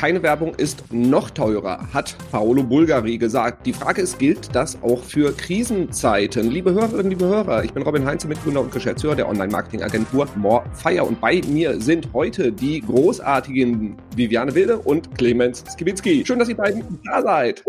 keine Werbung ist noch teurer, hat Paolo Bulgari gesagt. Die Frage ist, gilt das auch für Krisenzeiten? Liebe Hörerinnen, liebe Hörer, ich bin Robin Heinze, Mitgründer und Geschäftsführer der Online-Marketing-Agentur Morefire und bei mir sind heute die großartigen Viviane Wilde und Clemens Skibitzki. Schön, dass ihr beiden da seid.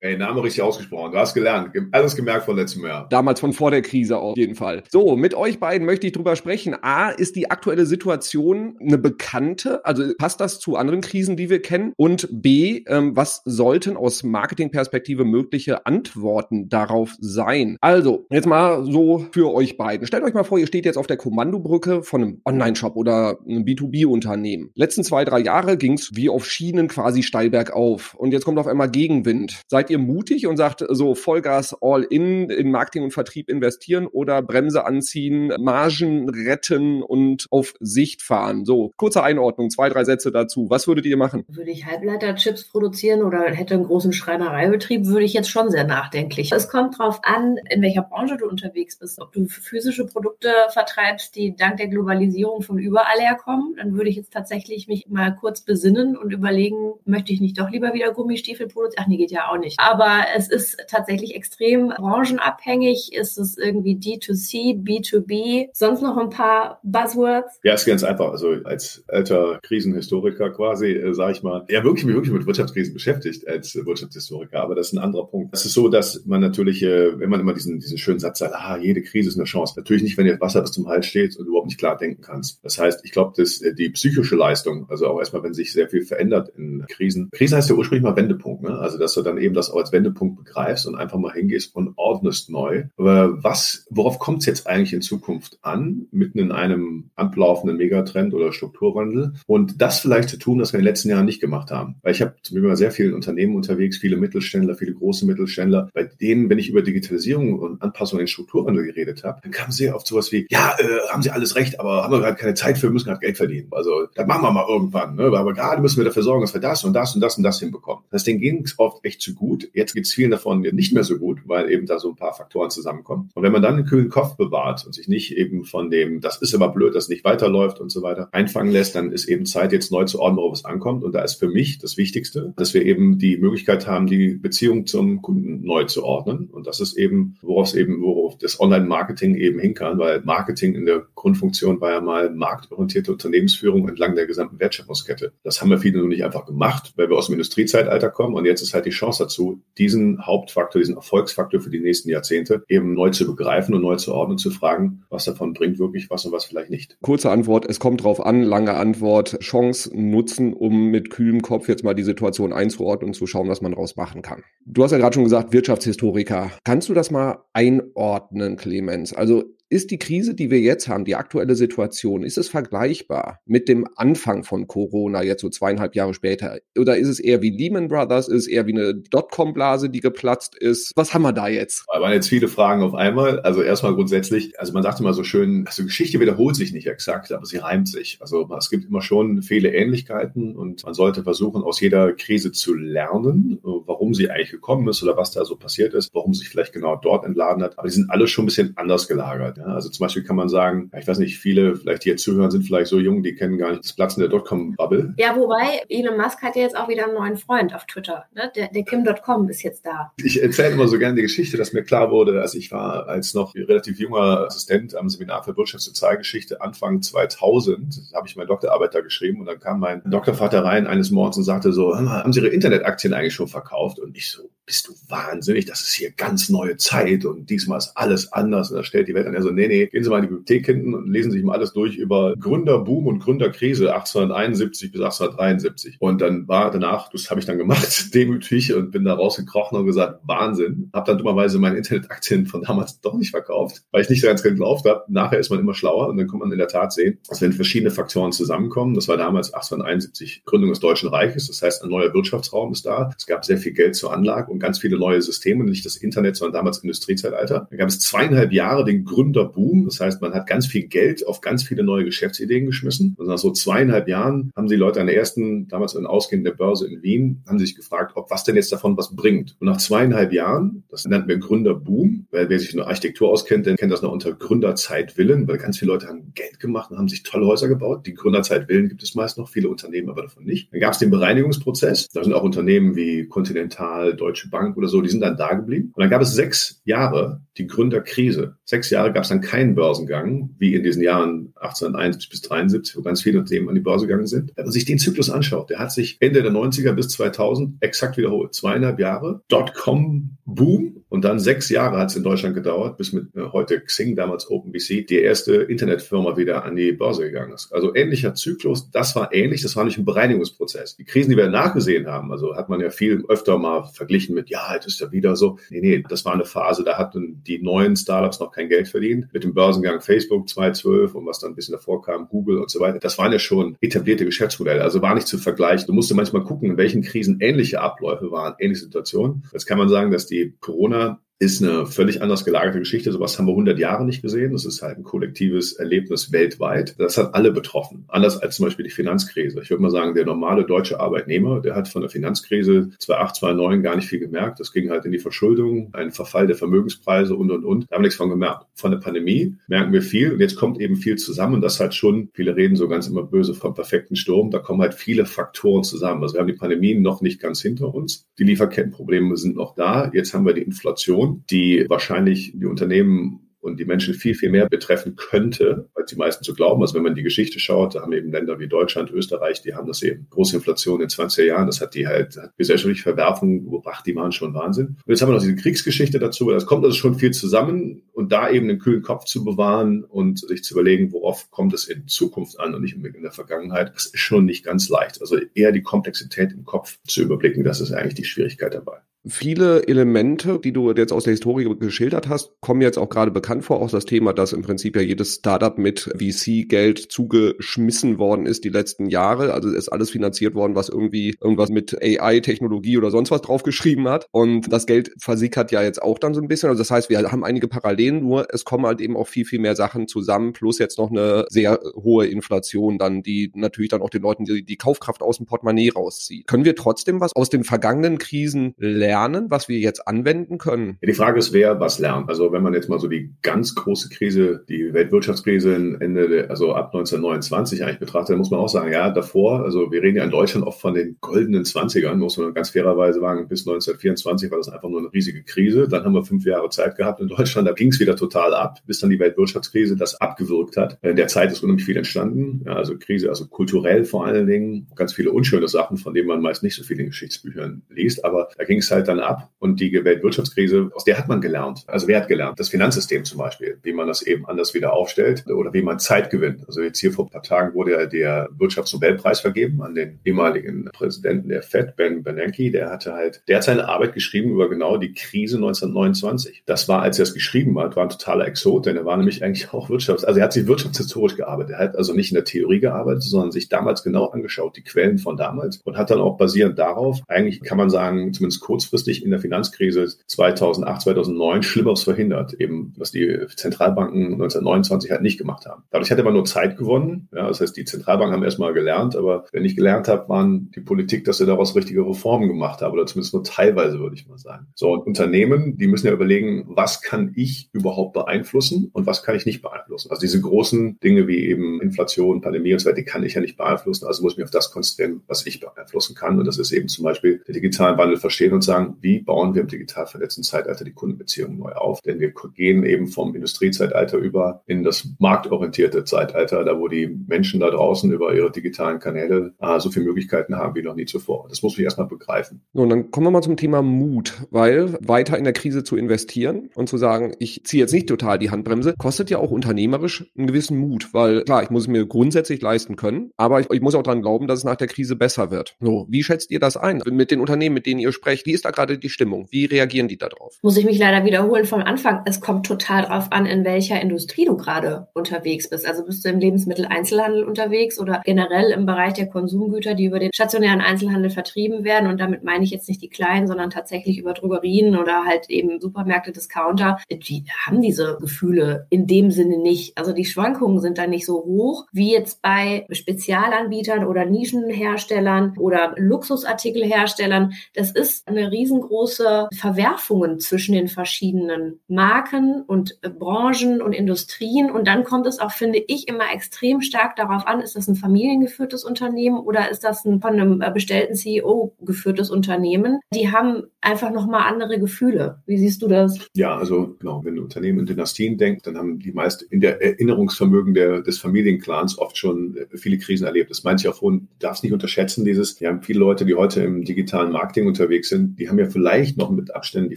Hey, Name richtig ausgesprochen. Du hast gelernt. Alles gemerkt von letztem Jahr. Damals von vor der Krise auf jeden Fall. So, mit euch beiden möchte ich drüber sprechen. A, ist die aktuelle Situation eine bekannte? Also passt das zu anderen Krisen, die wir kennen? Und B, ähm, was sollten aus Marketingperspektive mögliche Antworten darauf sein? Also, jetzt mal so für euch beiden. Stellt euch mal vor, ihr steht jetzt auf der Kommandobrücke von einem Online-Shop oder einem B2B-Unternehmen. Letzten zwei, drei Jahre ging es wie auf Schienen quasi steil bergauf. Und jetzt kommt auf einmal Gegenwind. Seid ihr mutig und sagt so Vollgas all in, in Marketing und Vertrieb investieren oder Bremse anziehen, Margen retten und auf Sicht fahren? So, kurze Einordnung, zwei, drei Sätze dazu. Was würdet ihr machen? Machen? Würde ich Halbleiterchips produzieren oder hätte einen großen Schreinereibetrieb, würde ich jetzt schon sehr nachdenklich. Es kommt darauf an, in welcher Branche du unterwegs bist. Ob du physische Produkte vertreibst, die dank der Globalisierung von überall herkommen, dann würde ich jetzt tatsächlich mich mal kurz besinnen und überlegen, möchte ich nicht doch lieber wieder Gummistiefel produzieren? Ach nee, geht ja auch nicht. Aber es ist tatsächlich extrem branchenabhängig. Ist es irgendwie D2C, B2B? Sonst noch ein paar Buzzwords? Ja, ist ganz einfach. Also als alter Krisenhistoriker quasi äh, sage ich mal, ja wirklich, wirklich mit Wirtschaftskrisen beschäftigt als Wirtschaftshistoriker. Aber das ist ein anderer Punkt. Es ist so, dass man natürlich, äh, wenn man immer diesen, diesen schönen Satz sagt, ah, jede Krise ist eine Chance. Natürlich nicht, wenn dir Wasser bis zum Hals steht und überhaupt nicht klar denken kannst. Das heißt, ich glaube, dass äh, die psychische Leistung, also auch erstmal, wenn sich sehr viel verändert in Krisen. Krise heißt ja ursprünglich mal Wendepunkt, ne? Also, dass du dann eben das auch als Wendepunkt begreifst und einfach mal hingehst und ordnest neu. Aber was, worauf kommt es jetzt eigentlich in Zukunft an, mitten in einem ablaufenden Megatrend oder Strukturwandel? Und das vielleicht zu tun, dass wir in den letzten Jahren nicht gemacht haben. Weil ich habe zum Beispiel sehr vielen Unternehmen unterwegs, viele Mittelständler, viele große Mittelständler, bei denen, wenn ich über Digitalisierung und Anpassung in Strukturwandel geredet habe, dann kam sehr oft sowas wie, ja, äh, haben Sie alles recht, aber haben wir gerade keine Zeit für, müssen gerade Geld verdienen. Also das machen wir mal irgendwann. Ne? Aber gerade müssen wir dafür sorgen, dass wir das und das und das und das hinbekommen. Das denen ging es oft echt zu gut. Jetzt gibt es vielen davon nicht mehr so gut, weil eben da so ein paar Faktoren zusammenkommen. Und wenn man dann einen kühlen Kopf bewahrt und sich nicht eben von dem, das ist immer blöd, dass nicht weiterläuft und so weiter, einfangen lässt, dann ist eben Zeit, jetzt neu zu ordnen, worauf es ankommt. Und da ist für mich das Wichtigste, dass wir eben die Möglichkeit haben, die Beziehung zum Kunden neu zu ordnen. Und das ist eben, worauf es eben, worauf das Online-Marketing eben hinkern, weil Marketing in der Grundfunktion war ja mal marktorientierte Unternehmensführung entlang der gesamten Wertschöpfungskette. Das haben wir viele noch nicht einfach gemacht, weil wir aus dem Industriezeitalter kommen. Und jetzt ist halt die Chance dazu, diesen Hauptfaktor, diesen Erfolgsfaktor für die nächsten Jahrzehnte eben neu zu begreifen und neu zu ordnen, zu fragen, was davon bringt wirklich was und was vielleicht nicht. Kurze Antwort, es kommt drauf an, lange Antwort, Chance nutzen, um mit kühlem Kopf jetzt mal die Situation einzuordnen und zu schauen, was man daraus machen kann. Du hast ja gerade schon gesagt, Wirtschaftshistoriker. Kannst du das mal einordnen, Clemens? Also ist die Krise, die wir jetzt haben, die aktuelle Situation, ist es vergleichbar mit dem Anfang von Corona, jetzt so zweieinhalb Jahre später? Oder ist es eher wie Lehman Brothers? Ist es eher wie eine Dotcom-Blase, die geplatzt ist? Was haben wir da jetzt? Da waren jetzt viele Fragen auf einmal. Also erstmal grundsätzlich, also man sagt immer so schön, also Geschichte wiederholt sich nicht exakt, aber sie reimt sich. Also es gibt immer schon viele Ähnlichkeiten und man sollte versuchen, aus jeder Krise zu lernen, warum sie eigentlich gekommen ist oder was da so passiert ist, warum sich vielleicht genau dort entladen hat. Aber die sind alle schon ein bisschen anders gelagert. Ja, also zum Beispiel kann man sagen, ich weiß nicht, viele vielleicht die jetzt zuhören, sind vielleicht so jung, die kennen gar nicht das Platzen der Dotcom-Bubble. Ja, wobei Elon Musk hat ja jetzt auch wieder einen neuen Freund auf Twitter. Ne? Der, der Kim.com ist jetzt da. Ich erzähle immer so gerne die Geschichte, dass mir klar wurde, als ich war als noch relativ junger Assistent am Seminar für Wirtschafts- und Sozialgeschichte Anfang 2000, habe ich meine Doktorarbeit da geschrieben und dann kam mein Doktorvater rein eines Morgens und sagte so, haben Sie Ihre Internetaktien eigentlich schon verkauft? Und ich so, bist du wahnsinnig, das ist hier ganz neue Zeit und diesmal ist alles anders und da stellt die Welt an. Er so, nee, nee, gehen Sie mal in die Bibliothek hinten und lesen sich mal alles durch über Gründerboom und Gründerkrise 1871 bis 1873. Und dann war danach, das habe ich dann gemacht, demütig und bin da rausgekrochen und gesagt, Wahnsinn. Habe dann dummerweise meine Internetaktien von damals doch nicht verkauft, weil ich nicht ganz geglaubt habe. Nachher ist man immer schlauer und dann kann man in der Tat sehen, dass wenn verschiedene Faktoren zusammenkommen, das war damals 1871 Gründung des Deutschen Reiches, das heißt, ein neuer Wirtschaftsraum ist da. Es gab sehr viel Geld zur Anlage und ganz viele neue Systeme, nicht das Internet, sondern damals Industriezeitalter. Da gab es zweieinhalb Jahre den Gründerboom. Das heißt, man hat ganz viel Geld auf ganz viele neue Geschäftsideen geschmissen. Und nach so zweieinhalb Jahren haben die Leute an der ersten, damals in Ausgehen der Börse in Wien, haben sich gefragt, ob was denn jetzt davon was bringt. Und nach zweieinhalb Jahren, das nennt man Gründerboom, weil wer sich in der Architektur auskennt, der kennt das noch unter Gründerzeitwillen, weil ganz viele Leute haben Geld gemacht und haben sich tolle Häuser gebaut. Die Gründerzeitwillen gibt es meist noch, viele Unternehmen aber davon nicht. Dann gab es den Bereinigungsprozess. Da sind auch Unternehmen wie Continental, Deutsche Bank oder so, die sind dann da geblieben. Und dann gab es sechs Jahre die Gründerkrise. Sechs Jahre gab es dann keinen Börsengang, wie in diesen Jahren 1871 bis 73, wo ganz viele Unternehmen an die Börse gegangen sind. Wenn man sich den Zyklus anschaut, der hat sich Ende der 90er bis 2000 exakt wiederholt. Zweieinhalb Jahre, Dotcom-Boom und dann sechs Jahre hat es in Deutschland gedauert, bis mit äh, heute Xing, damals OpenBC, die erste Internetfirma wieder an die Börse gegangen ist. Also ähnlicher Zyklus, das war ähnlich, das war nicht ein Bereinigungsprozess. Die Krisen, die wir nachgesehen haben, also hat man ja viel öfter mal verglichen mit, ja, jetzt ist ja wieder so. Nee, nee, das war eine Phase, da hatten die neuen Startups noch kein Geld verdient. Mit dem Börsengang Facebook 2012 und was dann ein bisschen davor kam, Google und so weiter. Das waren ja schon etablierte Geschäftsmodelle, also war nicht zu vergleichen. Du musst manchmal gucken, in welchen Krisen ähnliche Abläufe waren, ähnliche Situationen. Jetzt kann man sagen, dass die Corona ist eine völlig anders gelagerte Geschichte. Sowas haben wir 100 Jahre nicht gesehen. Das ist halt ein kollektives Erlebnis weltweit. Das hat alle betroffen. Anders als zum Beispiel die Finanzkrise. Ich würde mal sagen, der normale deutsche Arbeitnehmer, der hat von der Finanzkrise 2008, 2009 gar nicht viel gemerkt. Das ging halt in die Verschuldung, einen Verfall der Vermögenspreise und, und, und. Da haben wir nichts von gemerkt. Von der Pandemie merken wir viel. Und jetzt kommt eben viel zusammen. Das halt schon, viele reden so ganz immer böse vom perfekten Sturm. Da kommen halt viele Faktoren zusammen. Also wir haben die Pandemie noch nicht ganz hinter uns. Die Lieferkettenprobleme sind noch da. Jetzt haben wir die Inflation die wahrscheinlich die Unternehmen und die Menschen viel, viel mehr betreffen könnte, als die meisten zu glauben. Also wenn man die Geschichte schaut, da haben eben Länder wie Deutschland, Österreich, die haben das eben große Inflation in 20er Jahren. Das hat die halt hat gesellschaftliche Verwerfungen gebracht, die waren schon Wahnsinn. Und jetzt haben wir noch diese Kriegsgeschichte dazu. Das kommt also schon viel zusammen und da eben einen kühlen Kopf zu bewahren und sich zu überlegen, worauf kommt es in Zukunft an und nicht in der Vergangenheit, das ist schon nicht ganz leicht. Also eher die Komplexität im Kopf zu überblicken, das ist eigentlich die Schwierigkeit dabei. Viele Elemente, die du jetzt aus der Historie geschildert hast, kommen jetzt auch gerade bekannt vor. Auch das Thema, dass im Prinzip ja jedes Startup mit VC-Geld zugeschmissen worden ist die letzten Jahre. Also ist alles finanziert worden, was irgendwie irgendwas mit AI-Technologie oder sonst was draufgeschrieben hat. Und das Geld versickert ja jetzt auch dann so ein bisschen. Also das heißt, wir haben einige Parallelen, nur es kommen halt eben auch viel, viel mehr Sachen zusammen, plus jetzt noch eine sehr hohe Inflation dann, die natürlich dann auch den Leuten die, die Kaufkraft aus dem Portemonnaie rauszieht. Können wir trotzdem was aus den vergangenen Krisen lernen? Lernen, was wir jetzt anwenden können? Die Frage ist, wer was lernt. Also wenn man jetzt mal so die ganz große Krise, die Weltwirtschaftskrise Ende, also ab 1929 eigentlich betrachtet, dann muss man auch sagen, ja, davor, also wir reden ja in Deutschland oft von den goldenen 20ern, muss man ganz fairerweise sagen, bis 1924 war das einfach nur eine riesige Krise. Dann haben wir fünf Jahre Zeit gehabt in Deutschland, da ging es wieder total ab, bis dann die Weltwirtschaftskrise das abgewirkt hat. In der Zeit ist unheimlich viel entstanden, ja, also Krise, also kulturell vor allen Dingen, ganz viele unschöne Sachen, von denen man meist nicht so viel in Geschichtsbüchern liest, aber da ging es halt dann ab. Und die Weltwirtschaftskrise, aus der hat man gelernt. Also wer hat gelernt? Das Finanzsystem zum Beispiel, wie man das eben anders wieder aufstellt oder wie man Zeit gewinnt. Also jetzt hier vor ein paar Tagen wurde ja der Wirtschaftsnobelpreis vergeben an den ehemaligen Präsidenten der Fed, Ben Bernanke. Der hatte halt, der hat seine Arbeit geschrieben über genau die Krise 1929. Das war, als er es geschrieben hat, war ein totaler Exot, denn er war nämlich eigentlich auch Wirtschafts-, also er hat sich wirtschaftshistorisch gearbeitet. Er hat also nicht in der Theorie gearbeitet, sondern sich damals genau angeschaut, die Quellen von damals und hat dann auch basierend darauf, eigentlich kann man sagen, zumindest kurzfristig in der Finanzkrise 2008, 2009 Schlimmeres verhindert, eben was die Zentralbanken 1929 halt nicht gemacht haben. Dadurch hat aber nur Zeit gewonnen. Ja, das heißt, die Zentralbanken haben erstmal gelernt, aber wenn ich gelernt habe, waren die Politik, dass sie daraus richtige Reformen gemacht haben oder zumindest nur teilweise, würde ich mal sagen. So, und Unternehmen, die müssen ja überlegen, was kann ich überhaupt beeinflussen und was kann ich nicht beeinflussen. Also diese großen Dinge wie eben Inflation, Pandemie und so weiter, die kann ich ja nicht beeinflussen. Also muss ich mich auf das konzentrieren, was ich beeinflussen kann. Und das ist eben zum Beispiel den digitalen Wandel verstehen und sagen, wie bauen wir im digital vernetzten Zeitalter die Kundenbeziehungen neu auf. Denn wir gehen eben vom Industriezeitalter über in das marktorientierte Zeitalter, da wo die Menschen da draußen über ihre digitalen Kanäle äh, so viele Möglichkeiten haben wie noch nie zuvor. Das muss ich erstmal begreifen. Und dann kommen wir mal zum Thema Mut, weil weiter in der Krise zu investieren und zu sagen, ich ziehe jetzt nicht total die Handbremse, kostet ja auch unternehmerisch einen gewissen Mut, weil klar, ich muss es mir grundsätzlich leisten können, aber ich, ich muss auch daran glauben, dass es nach der Krise besser wird. So, wie schätzt ihr das ein? Mit den Unternehmen, mit denen ihr sprecht, wie ist da gerade die Stimmung? Wie reagieren die darauf? Muss ich mich leider wiederholen vom Anfang. Es kommt total drauf an, in welcher Industrie du gerade unterwegs bist. Also bist du im Lebensmitteleinzelhandel unterwegs oder generell im Bereich der Konsumgüter, die über den stationären Einzelhandel vertrieben werden. Und damit meine ich jetzt nicht die kleinen, sondern tatsächlich über Drogerien oder halt eben Supermärkte, Discounter. Die haben diese Gefühle in dem Sinne nicht. Also die Schwankungen sind da nicht so hoch wie jetzt bei Spezialanbietern oder Nischenherstellern oder Luxusartikelherstellern. Das ist eine riesengroße Verwerfungen zwischen den verschiedenen Marken und Branchen und Industrien. Und dann kommt es auch, finde ich, immer extrem stark darauf an, ist das ein familiengeführtes Unternehmen oder ist das ein von einem bestellten CEO geführtes Unternehmen? Die haben einfach nochmal andere Gefühle. Wie siehst du das? Ja, also genau, wenn ein Unternehmen in Dynastien denkt, dann haben die meist in der Erinnerungsvermögen der, des Familienclans oft schon äh, viele Krisen erlebt. Das meinte ich auch vorhin, du darfst nicht unterschätzen, dieses, wir haben viele Leute, die heute im digitalen Marketing unterwegs sind, die haben ja vielleicht noch mit Abständen die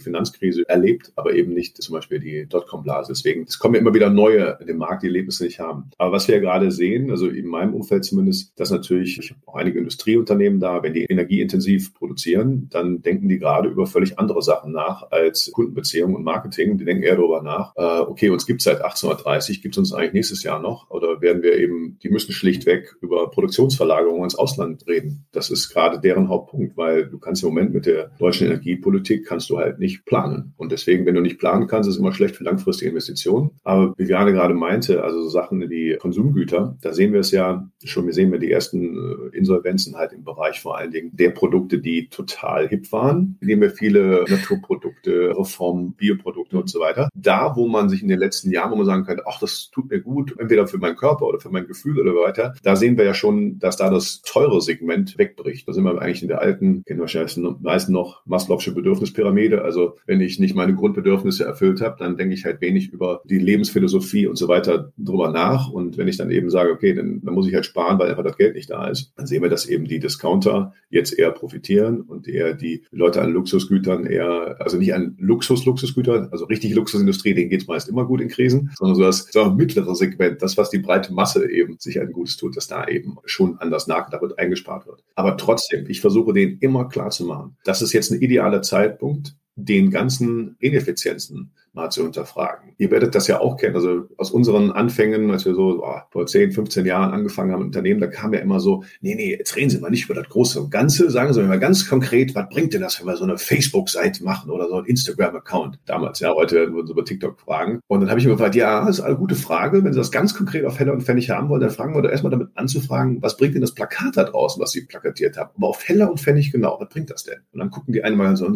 Finanzkrise erlebt, aber eben nicht zum Beispiel die Dotcom-Blase. Deswegen, es kommen ja immer wieder neue in den Markt, die Erlebnisse nicht haben. Aber was wir ja gerade sehen, also in meinem Umfeld zumindest, dass natürlich, ich habe auch einige Industrieunternehmen da, wenn die energieintensiv produzieren, dann denken die gerade über völlig andere Sachen nach als Kundenbeziehungen und Marketing. Die denken eher darüber nach, äh, okay, uns gibt es seit 1830, gibt es uns eigentlich nächstes Jahr noch? Oder werden wir eben, die müssen schlichtweg über Produktionsverlagerung ins Ausland reden. Das ist gerade deren Hauptpunkt, weil du kannst im Moment mit der deutschen Energiepolitik kannst du halt nicht planen. Und deswegen, wenn du nicht planen kannst, ist es immer schlecht für langfristige Investitionen. Aber wie Viviane gerade meinte, also so Sachen wie Konsumgüter, da sehen wir es ja schon, wir sehen wir die ersten äh, Insolvenzen halt im Bereich vor allen Dingen der Produkte, die total hip waren, indem wir viele Naturprodukte, Reformen, Bioprodukte und so weiter. Da, wo man sich in den letzten Jahren, wo man sagen könnte, ach, das tut mir gut, entweder für meinen Körper oder für mein Gefühl oder weiter, da sehen wir ja schon, dass da das teure Segment wegbricht. Da sind wir eigentlich in der alten, kennen wahrscheinlich die meisten noch, Maslow'sche Bedürfnispyramide. Also wenn ich nicht meine Grundbedürfnisse erfüllt habe, dann denke ich halt wenig über die Lebensphilosophie und so weiter drüber nach. Und wenn ich dann eben sage, okay, dann, dann muss ich halt sparen, weil einfach das Geld nicht da ist, dann sehen wir, dass eben die Discounter jetzt eher profitieren und eher die Leute an Luxusgütern eher, also nicht an Luxus-Luxusgütern, also richtig Luxusindustrie, denen geht es meist immer gut in Krisen, sondern so das, so mittlere Segment, das, was die breite Masse eben sich ein Gutes tut, dass da eben schon anders nachgedacht wird, eingespart wird. Aber trotzdem, ich versuche denen immer klar zu machen, das ist jetzt ein idealer Zeitpunkt, den ganzen Ineffizienzen mal zu hinterfragen. Ihr werdet das ja auch kennen. Also aus unseren Anfängen, als wir so oh, vor 10, 15 Jahren angefangen haben mit Unternehmen, da kam ja immer so, nee, nee, jetzt reden Sie mal nicht über das Große und Ganze, sagen Sie mal ganz konkret, was bringt denn das, wenn wir so eine Facebook-Seite machen oder so ein Instagram-Account? Damals, ja, heute werden wir uns über TikTok fragen. Und dann habe ich mir gefragt, ja, das ist eine gute Frage. Wenn Sie das ganz konkret auf Heller und Pfennig haben wollen, dann fragen wir doch erstmal damit anzufragen, was bringt denn das Plakat da draußen, was Sie plakatiert haben? Aber auf Heller und Pfennig genau, was bringt das denn? Und dann gucken die einen mal so,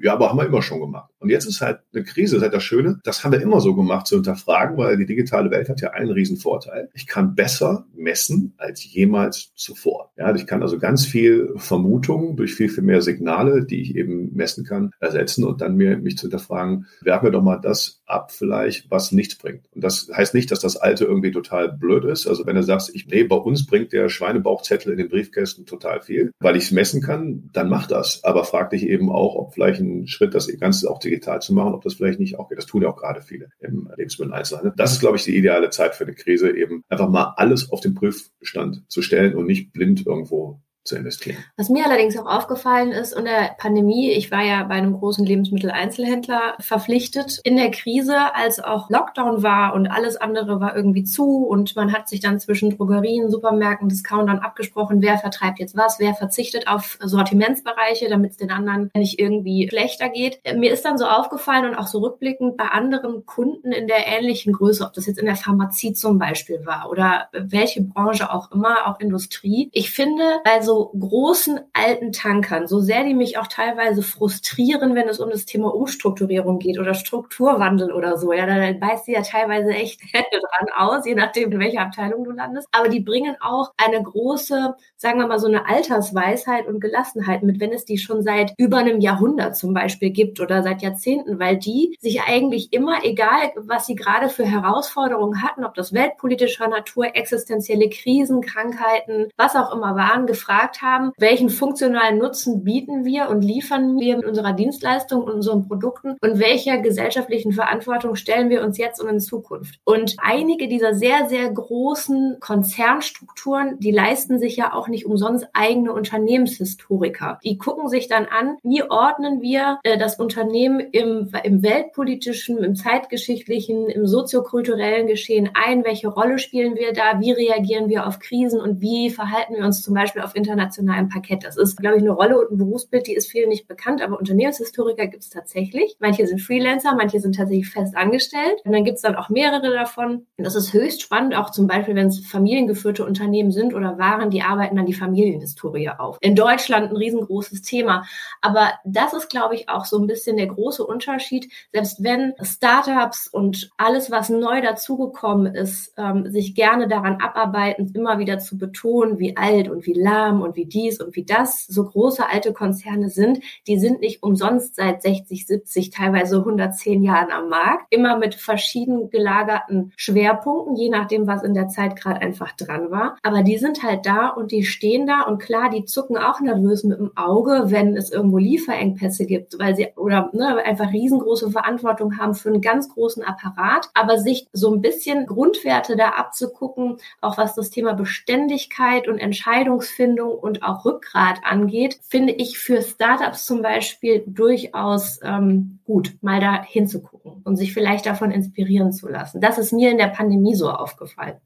ja, aber haben wir immer schon gemacht. Und jetzt ist halt eine Krise, ist halt das Schöne. Das haben wir immer so gemacht, zu hinterfragen, weil die digitale Welt hat ja einen riesen Vorteil. Ich kann besser messen als jemals zuvor. Ja, ich kann also ganz viel Vermutungen durch viel, viel mehr Signale, die ich eben messen kann, ersetzen und dann mir, mich zu hinterfragen, werfen wir doch mal das ab vielleicht, was nichts bringt. Und das heißt nicht, dass das Alte irgendwie total blöd ist. Also wenn du sagst, ich, nee, bei uns bringt der Schweinebauchzettel in den Briefkästen total viel, weil ich es messen kann, dann mach das. Aber frag dich eben auch, ob vielleicht ein Schritt, das Ganze auch digital zu machen, ob das vielleicht nicht auch geht. Das tun ja auch gerade viele im Lebensmitteleinzelhandel. Das ist, glaube ich, die ideale Zeit für eine Krise, eben einfach mal alles auf den Prüfstand zu stellen und nicht blind irgendwo zu investieren. Was mir allerdings auch aufgefallen ist in der Pandemie, ich war ja bei einem großen Lebensmitteleinzelhändler verpflichtet in der Krise, als auch Lockdown war und alles andere war irgendwie zu und man hat sich dann zwischen Drogerien, Supermärkten, Discountern abgesprochen, wer vertreibt jetzt was, wer verzichtet auf Sortimentsbereiche, damit es den anderen nicht irgendwie schlechter geht. Mir ist dann so aufgefallen und auch so rückblickend bei anderen Kunden in der ähnlichen Größe, ob das jetzt in der Pharmazie zum Beispiel war oder welche Branche auch immer, auch Industrie. Ich finde, bei so großen alten Tankern, so sehr die mich auch teilweise frustrieren, wenn es um das Thema Umstrukturierung geht oder Strukturwandel oder so, ja, dann beißt sie ja teilweise echt Hände dran aus, je nachdem, in welcher Abteilung du landest. Aber die bringen auch eine große, sagen wir mal, so eine Altersweisheit und Gelassenheit mit, wenn es die schon seit über einem Jahrhundert zum Beispiel gibt oder seit Jahrzehnten, weil die sich eigentlich immer, egal was sie gerade für Herausforderungen hatten, ob das weltpolitischer Natur, existenzielle Krisen, Krankheiten, was auch immer waren, gefragt gefragt haben, welchen funktionalen Nutzen bieten wir und liefern wir mit unserer Dienstleistung und unseren Produkten und welcher gesellschaftlichen Verantwortung stellen wir uns jetzt und in Zukunft. Und einige dieser sehr, sehr großen Konzernstrukturen, die leisten sich ja auch nicht umsonst eigene Unternehmenshistoriker. Die gucken sich dann an, wie ordnen wir äh, das Unternehmen im, im weltpolitischen, im zeitgeschichtlichen, im soziokulturellen Geschehen ein, welche Rolle spielen wir da, wie reagieren wir auf Krisen und wie verhalten wir uns zum Beispiel auf internationalem Parkett. Das ist, glaube ich, eine Rolle und ein Berufsbild, die ist vielen nicht bekannt, aber Unternehmenshistoriker gibt es tatsächlich. Manche sind Freelancer, manche sind tatsächlich fest angestellt und dann gibt es dann auch mehrere davon. Und das ist höchst spannend, auch zum Beispiel, wenn es familiengeführte Unternehmen sind oder waren, die arbeiten dann die Familienhistorie auf. In Deutschland ein riesengroßes Thema. Aber das ist, glaube ich, auch so ein bisschen der große Unterschied. Selbst wenn Startups und alles, was neu dazugekommen ist, ähm, sich gerne daran abarbeiten, immer wieder zu betonen, wie alt und wie lahm und wie dies und wie das. So große alte Konzerne sind, die sind nicht umsonst seit 60, 70, teilweise 110 Jahren am Markt, immer mit verschieden gelagerten Schwerpunkten, je nachdem, was in der Zeit gerade einfach dran war. Aber die sind halt da und die stehen da und klar, die zucken auch nervös mit dem Auge, wenn es irgendwo Lieferengpässe gibt, weil sie oder ne, einfach riesengroße Verantwortung haben für einen ganz großen Apparat, aber sich so ein bisschen Grundwerte da abzugucken, auch was das Thema Beständigkeit und Entscheidungsfindung und auch Rückgrat angeht, finde ich für Startups zum Beispiel durchaus ähm, gut, mal da hinzugucken und sich vielleicht davon inspirieren zu lassen. Das ist mir in der Pandemie so aufgefallen.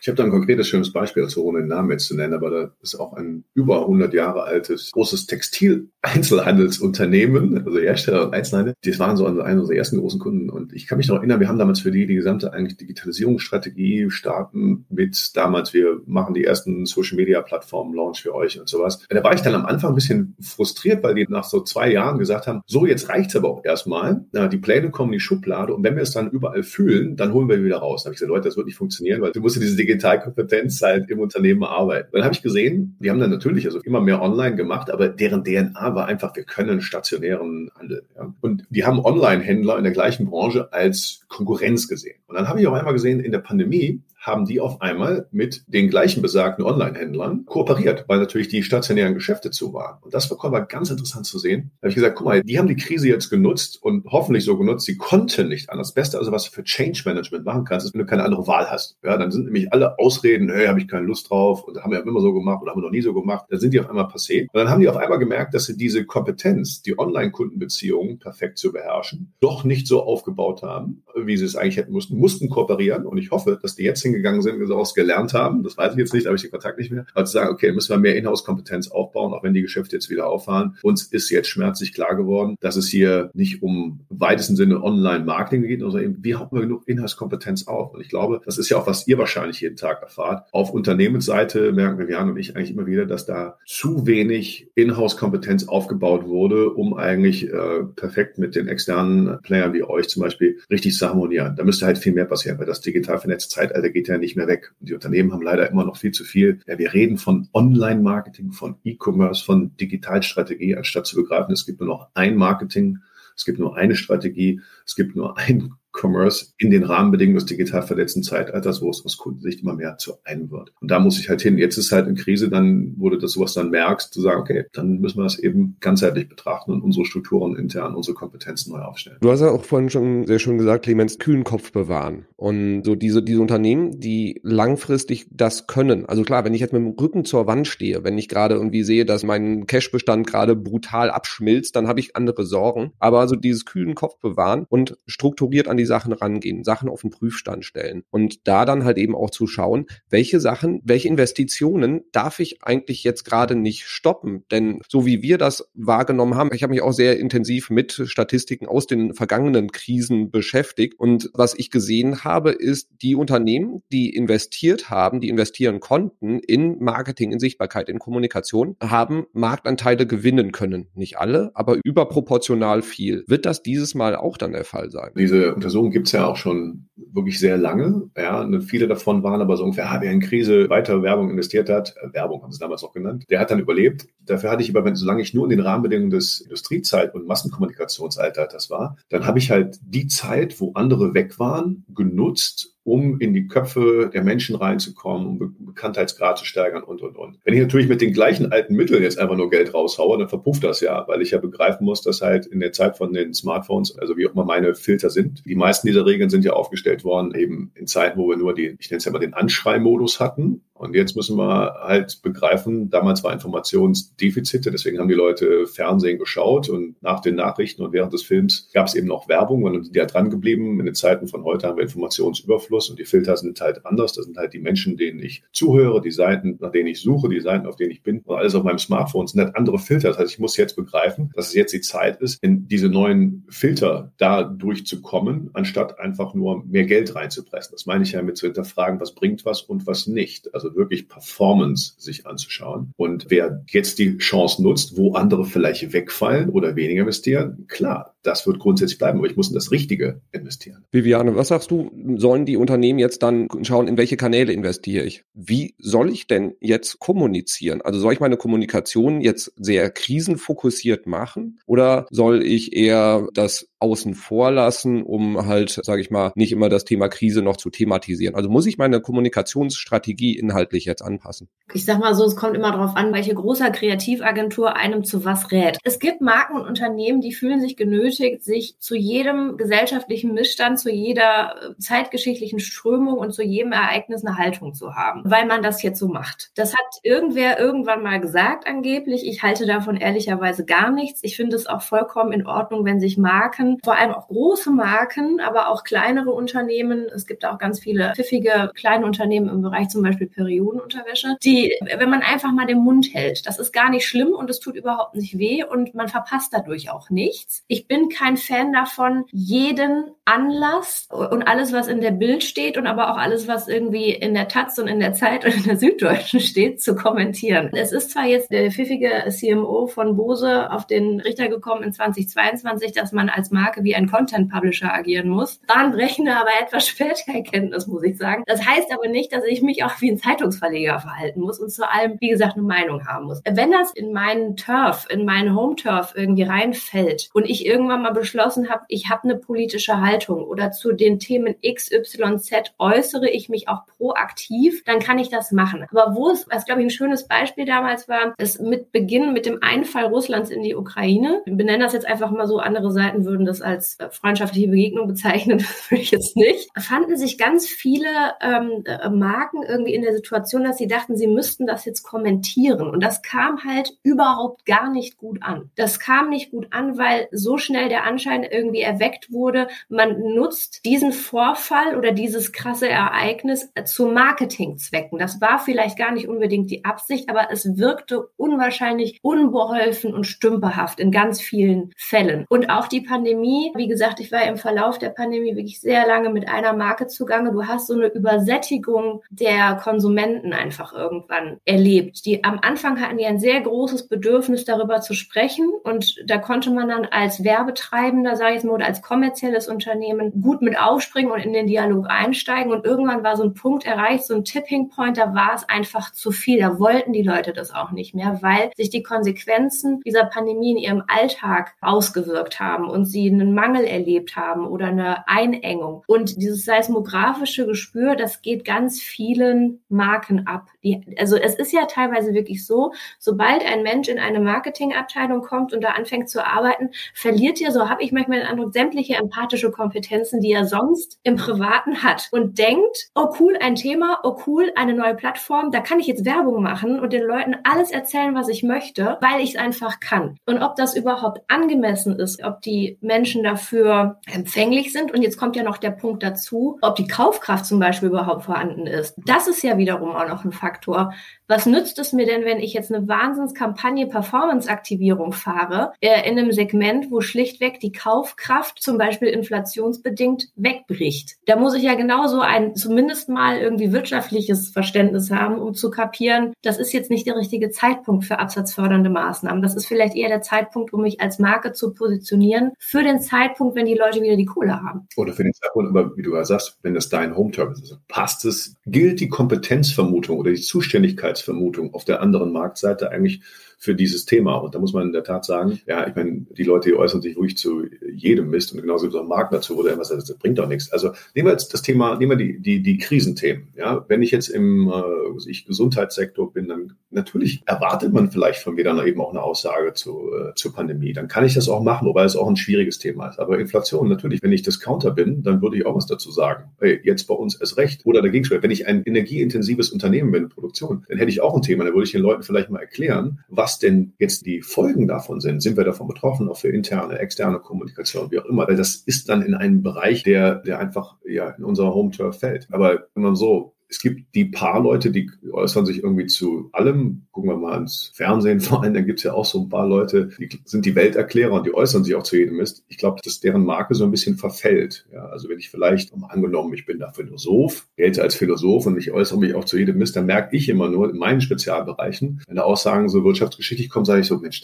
Ich habe da ein konkretes schönes Beispiel, also ohne den Namen jetzt zu nennen, aber da ist auch ein über 100 Jahre altes großes Textil-Einzelhandelsunternehmen, also Hersteller und Einzelhandel. Das waren so einer unserer ersten großen Kunden und ich kann mich noch erinnern, wir haben damals für die die gesamte eigentlich Digitalisierungsstrategie starten mit damals, wir machen die ersten Social-Media-Plattformen Launch für euch und sowas. Da war ich dann am Anfang ein bisschen frustriert, weil die nach so zwei Jahren gesagt haben, so jetzt reicht's aber auch erstmal. Die Pläne kommen in die Schublade und wenn wir es dann überall fühlen, dann holen wir die wieder raus. Da habe ich gesagt, Leute, das wird nicht funktionieren, weil du musst diese Digitalkompetenz halt im Unternehmen arbeiten. Dann habe ich gesehen, die haben dann natürlich also immer mehr online gemacht, aber deren DNA war einfach, wir können stationären Handel. Ja. Und die haben Online-Händler in der gleichen Branche als Konkurrenz gesehen. Und dann habe ich auch einmal gesehen, in der Pandemie haben die auf einmal mit den gleichen besagten Online-Händlern kooperiert, weil natürlich die stationären Geschäfte zu waren. Und das war ganz interessant zu sehen. Da habe ich gesagt, guck mal, die haben die Krise jetzt genutzt und hoffentlich so genutzt, sie konnten nicht anders. Das Beste also, was du für Change Management machen kannst, ist, wenn du keine andere Wahl hast. Ja, dann sind nämlich alle Ausreden, hey, habe ich keine Lust drauf und haben wir immer so gemacht oder haben wir noch nie so gemacht. Dann sind die auf einmal passé. Und dann haben die auf einmal gemerkt, dass sie diese Kompetenz, die Online-Kundenbeziehungen perfekt zu beherrschen, doch nicht so aufgebaut haben, wie sie es eigentlich hätten mussten, mussten kooperieren. Und ich hoffe, dass die jetzt hingegangen sind und daraus gelernt haben. Das weiß ich jetzt nicht, habe ich den Kontakt nicht mehr. Aber zu sagen, okay, müssen wir mehr Inhouse-Kompetenz aufbauen, auch wenn die Geschäfte jetzt wieder auffahren. Uns ist jetzt schmerzlich klar geworden, dass es hier nicht um weitesten Sinne Online-Marketing geht, sondern eben, wie hauen wir genug Inhouse-Kompetenz auf? Und ich glaube, das ist ja auch, was ihr wahrscheinlich jeden Tag erfahrt. Auf Unternehmensseite merken wir, Jan und ich eigentlich immer wieder, dass da zu wenig Inhouse-Kompetenz aufgebaut wurde, um eigentlich äh, perfekt mit den externen Playern wie euch zum Beispiel richtig zu harmonieren. Da müsste halt viel mehr passieren, weil das digital vernetzte Zeitalter geht ja nicht mehr weg. Und die Unternehmen haben leider immer noch viel zu viel. Ja, wir reden von Online-Marketing, von E-Commerce, von Digitalstrategie, anstatt zu begreifen, es gibt nur noch ein Marketing, es gibt nur eine Strategie, es gibt nur ein Commerce in den Rahmenbedingungen des digital verletzten Zeitalters, wo es aus Kundensicht immer mehr zu einem wird. Und da muss ich halt hin. Jetzt ist halt in Krise, dann, du das sowas dann merkst, zu sagen, okay, dann müssen wir das eben ganzheitlich betrachten und unsere Strukturen intern, unsere Kompetenzen neu aufstellen. Du hast ja auch vorhin schon sehr schön gesagt, Clemens, kühlen Kopf bewahren. Und so diese, diese Unternehmen, die langfristig das können. Also klar, wenn ich jetzt mit dem Rücken zur Wand stehe, wenn ich gerade irgendwie sehe, dass mein Cashbestand gerade brutal abschmilzt, dann habe ich andere Sorgen. Aber so dieses kühlen Kopf bewahren und strukturiert an die Sachen rangehen, Sachen auf den Prüfstand stellen und da dann halt eben auch zu schauen, welche Sachen, welche Investitionen darf ich eigentlich jetzt gerade nicht stoppen? Denn so wie wir das wahrgenommen haben, ich habe mich auch sehr intensiv mit Statistiken aus den vergangenen Krisen beschäftigt und was ich gesehen habe, ist die Unternehmen, die investiert haben, die investieren konnten in Marketing, in Sichtbarkeit, in Kommunikation, haben Marktanteile gewinnen können. Nicht alle, aber überproportional viel. Wird das dieses Mal auch dann der Fall sein? Diese Untersuchung Untersuchungen gibt es ja auch schon wirklich sehr lange. Ja, und viele davon waren aber so ungefähr, ah, wer in Krise weiter Werbung investiert hat, äh, Werbung haben sie damals auch genannt, der hat dann überlebt. Dafür hatte ich aber, wenn, solange ich nur in den Rahmenbedingungen des Industriezeit- und Massenkommunikationsalters war, dann habe ich halt die Zeit, wo andere weg waren, genutzt, um in die Köpfe der Menschen reinzukommen, um Be Bekanntheitsgrad zu steigern und, und, und. Wenn ich natürlich mit den gleichen alten Mitteln jetzt einfach nur Geld raushaue, dann verpufft das ja, weil ich ja begreifen muss, dass halt in der Zeit von den Smartphones, also wie auch immer meine Filter sind, die meisten dieser Regeln sind ja aufgestellt worden, eben in Zeiten, wo wir nur die, ich nenne es ja mal den Anschreimodus hatten. Und jetzt müssen wir halt begreifen, damals war Informationsdefizite, deswegen haben die Leute Fernsehen geschaut und nach den Nachrichten und während des Films gab es eben noch Werbung und sind ja dran geblieben. In den Zeiten von heute haben wir Informationsüberfluss und die Filter sind halt anders. Das sind halt die Menschen, denen ich zuhöre, die Seiten, nach denen ich suche, die Seiten, auf denen ich bin. Und alles auf meinem Smartphone sind halt andere Filter. Das heißt, ich muss jetzt begreifen, dass es jetzt die Zeit ist, in diese neuen Filter da durchzukommen, anstatt einfach nur mehr Geld reinzupressen. Das meine ich ja mit zu hinterfragen, was bringt was und was nicht. Also wirklich Performance sich anzuschauen. Und wer jetzt die Chance nutzt, wo andere vielleicht wegfallen oder weniger investieren, klar, das wird grundsätzlich bleiben, aber ich muss in das Richtige investieren. Viviane, was sagst du? Sollen die Unternehmen jetzt dann schauen, in welche Kanäle investiere ich? Wie soll ich denn jetzt kommunizieren? Also soll ich meine Kommunikation jetzt sehr krisenfokussiert machen oder soll ich eher das außen vor lassen, um halt, sage ich mal, nicht immer das Thema Krise noch zu thematisieren? Also muss ich meine Kommunikationsstrategie inhaltlich jetzt anpassen? Ich sag mal so, es kommt immer darauf an, welche großer Kreativagentur einem zu was rät. Es gibt Marken und Unternehmen, die fühlen sich genötigt, sich zu jedem gesellschaftlichen Missstand, zu jeder äh, zeitgeschichtlichen Strömung und zu jedem Ereignis eine Haltung zu haben, weil man das jetzt so macht. Das hat irgendwer irgendwann mal gesagt angeblich. Ich halte davon ehrlicherweise gar nichts. Ich finde es auch vollkommen in Ordnung, wenn sich Marken, vor allem auch große Marken, aber auch kleinere Unternehmen, es gibt auch ganz viele pfiffige kleine Unternehmen im Bereich zum Beispiel Periodenunterwäsche, die, wenn man einfach mal den Mund hält, das ist gar nicht schlimm und es tut überhaupt nicht weh und man verpasst dadurch auch nichts. Ich bin kein Fan davon, jeden Anlass und alles, was in der Bild steht und aber auch alles, was irgendwie in der Taz und in der Zeit und in der Süddeutschen steht, zu kommentieren. Es ist zwar jetzt der pfiffige CMO von Bose auf den Richter gekommen in 2022, dass man als Marke wie ein Content Publisher agieren muss. Bahnbrechende, aber etwas später Erkenntnis, muss ich sagen. Das heißt aber nicht, dass ich mich auch wie ein Zeitungsverleger verhalten muss und zu allem, wie gesagt, eine Meinung haben muss. Wenn das in meinen Turf, in meinen Home Turf irgendwie reinfällt und ich irgendwann mal beschlossen habe, ich habe eine politische Haltung oder zu den Themen XYZ äußere ich mich auch proaktiv, dann kann ich das machen. Aber wo es, was glaube ich ein schönes Beispiel damals war, ist mit Beginn mit dem Einfall Russlands in die Ukraine. Wir benennen das jetzt einfach mal so, andere Seiten würden das als äh, freundschaftliche Begegnung bezeichnen, will ich jetzt nicht. Fanden sich ganz viele ähm, äh, Marken irgendwie in der Situation, dass sie dachten, sie müssten das jetzt kommentieren. Und das kam halt überhaupt gar nicht gut an. Das kam nicht gut an, weil so schnell der Anschein irgendwie erweckt wurde, man nutzt diesen Vorfall oder dieses krasse Ereignis zu Marketingzwecken. Das war vielleicht gar nicht unbedingt die Absicht, aber es wirkte unwahrscheinlich unbeholfen und stümperhaft in ganz vielen Fällen. Und auch die Pandemie, wie gesagt, ich war im Verlauf der Pandemie wirklich sehr lange mit einer Marke zugange. Du hast so eine Übersättigung der Konsumenten einfach irgendwann erlebt. Die am Anfang hatten die ein sehr großes Bedürfnis darüber zu sprechen und da konnte man dann als Werbetreibender, sage ich jetzt mal, oder als kommerzielles Unternehmen gut mit aufspringen und in den Dialog einsteigen und irgendwann war so ein Punkt erreicht, so ein Tipping Point, da war es einfach zu viel. Da wollten die Leute das auch nicht mehr, weil sich die Konsequenzen dieser Pandemie in ihrem Alltag ausgewirkt haben und sie einen Mangel erlebt haben oder eine Einengung. Und dieses seismografische Gespür, das geht ganz vielen Marken ab. Die, also es ist ja teilweise wirklich so, sobald ein Mensch in eine Marketingabteilung kommt und da anfängt zu arbeiten, verliert er, so habe ich manchmal den Eindruck, sämtliche empathische Kompetenzen, die er sonst im Privaten hat und denkt, oh cool, ein Thema, oh cool, eine neue Plattform, da kann ich jetzt Werbung machen und den Leuten alles erzählen, was ich möchte, weil ich es einfach kann. Und ob das überhaupt angemessen ist, ob die Menschen dafür empfänglich sind und jetzt kommt ja noch der Punkt dazu, ob die Kaufkraft zum Beispiel überhaupt vorhanden ist. Das ist ja wiederum auch noch ein Faktor. Was nützt es mir denn, wenn ich jetzt eine Wahnsinnskampagne Performance-Aktivierung fahre, äh, in einem Segment, wo schlichtweg die Kaufkraft zum Beispiel inflationsbedingt wegbricht? Da muss ich ja genauso ein zumindest mal irgendwie wirtschaftliches Verständnis haben, um zu kapieren, das ist jetzt nicht der richtige Zeitpunkt für absatzfördernde Maßnahmen. Das ist vielleicht eher der Zeitpunkt, um mich als Marke zu positionieren, für den Zeitpunkt, wenn die Leute wieder die Kohle haben. Oder für den Zeitpunkt, aber wie du ja sagst, wenn das dein Home-Turf ist, also passt es, gilt die Kompetenzvermutung oder die Zuständigkeit Vermutung auf der anderen Marktseite eigentlich für dieses Thema. Und da muss man in der Tat sagen, ja, ich meine, die Leute äußern sich wirklich zu jedem Mist und genauso wie so ein Markt dazu, wo der immer sagt, das bringt doch nichts. Also nehmen wir jetzt das Thema, nehmen wir die, die, die Krisenthemen. Ja, wenn ich jetzt im äh, ich Gesundheitssektor bin, dann natürlich erwartet man vielleicht von mir dann eben auch eine Aussage zu, äh, zur Pandemie. Dann kann ich das auch machen, wobei es auch ein schwieriges Thema ist. Aber Inflation, natürlich, wenn ich Discounter bin, dann würde ich auch was dazu sagen. Hey, jetzt bei uns ist recht. Oder dagegen wenn ich ein energieintensives Unternehmen bin, Produktion, dann hätte ich auch ein Thema. Dann würde ich den Leuten vielleicht mal erklären, was denn jetzt die Folgen davon sind. Sind wir davon betroffen, auch für interne, externe Kommunikation, wie auch immer. Weil das ist dann in einem Bereich, der, der einfach ja in unser Home Turf fällt. Aber wenn man so es gibt die paar Leute, die äußern sich irgendwie zu allem. Gucken wir mal ins Fernsehen vor allem, dann gibt es ja auch so ein paar Leute, die sind die Welterklärer und die äußern sich auch zu jedem Mist. Ich glaube, dass deren Marke so ein bisschen verfällt. Ja, also wenn ich vielleicht, um angenommen, ich bin da Philosoph, gelte als Philosoph und ich äußere mich auch zu jedem Mist, dann merke ich immer nur in meinen Spezialbereichen, wenn da Aussagen so wirtschaftsgeschichtlich kommen, sage ich so, Mensch,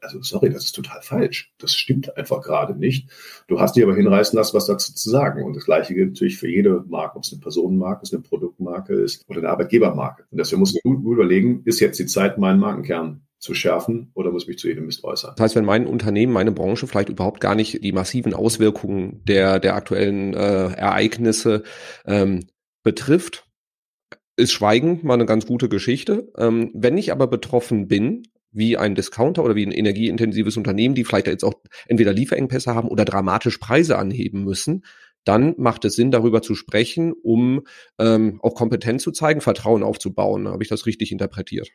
also sorry, das ist total falsch. Das stimmt einfach gerade nicht. Du hast dich aber hinreißen lassen, was dazu zu sagen. Und das Gleiche gilt natürlich für jede Marke, ob es eine Personenmarke ist, eine Produktmarke Marke ist oder eine Arbeitgebermarke. Und deswegen muss ich gut überlegen, ist jetzt die Zeit, meinen Markenkern zu schärfen oder muss ich mich zu jedem Mist äußern. Das heißt, wenn mein Unternehmen, meine Branche vielleicht überhaupt gar nicht die massiven Auswirkungen der, der aktuellen äh, Ereignisse ähm, betrifft, ist Schweigen mal eine ganz gute Geschichte. Ähm, wenn ich aber betroffen bin, wie ein Discounter oder wie ein energieintensives Unternehmen, die vielleicht jetzt auch entweder Lieferengpässe haben oder dramatisch Preise anheben müssen, dann macht es Sinn, darüber zu sprechen, um ähm, auch Kompetenz zu zeigen, Vertrauen aufzubauen. Habe ich das richtig interpretiert?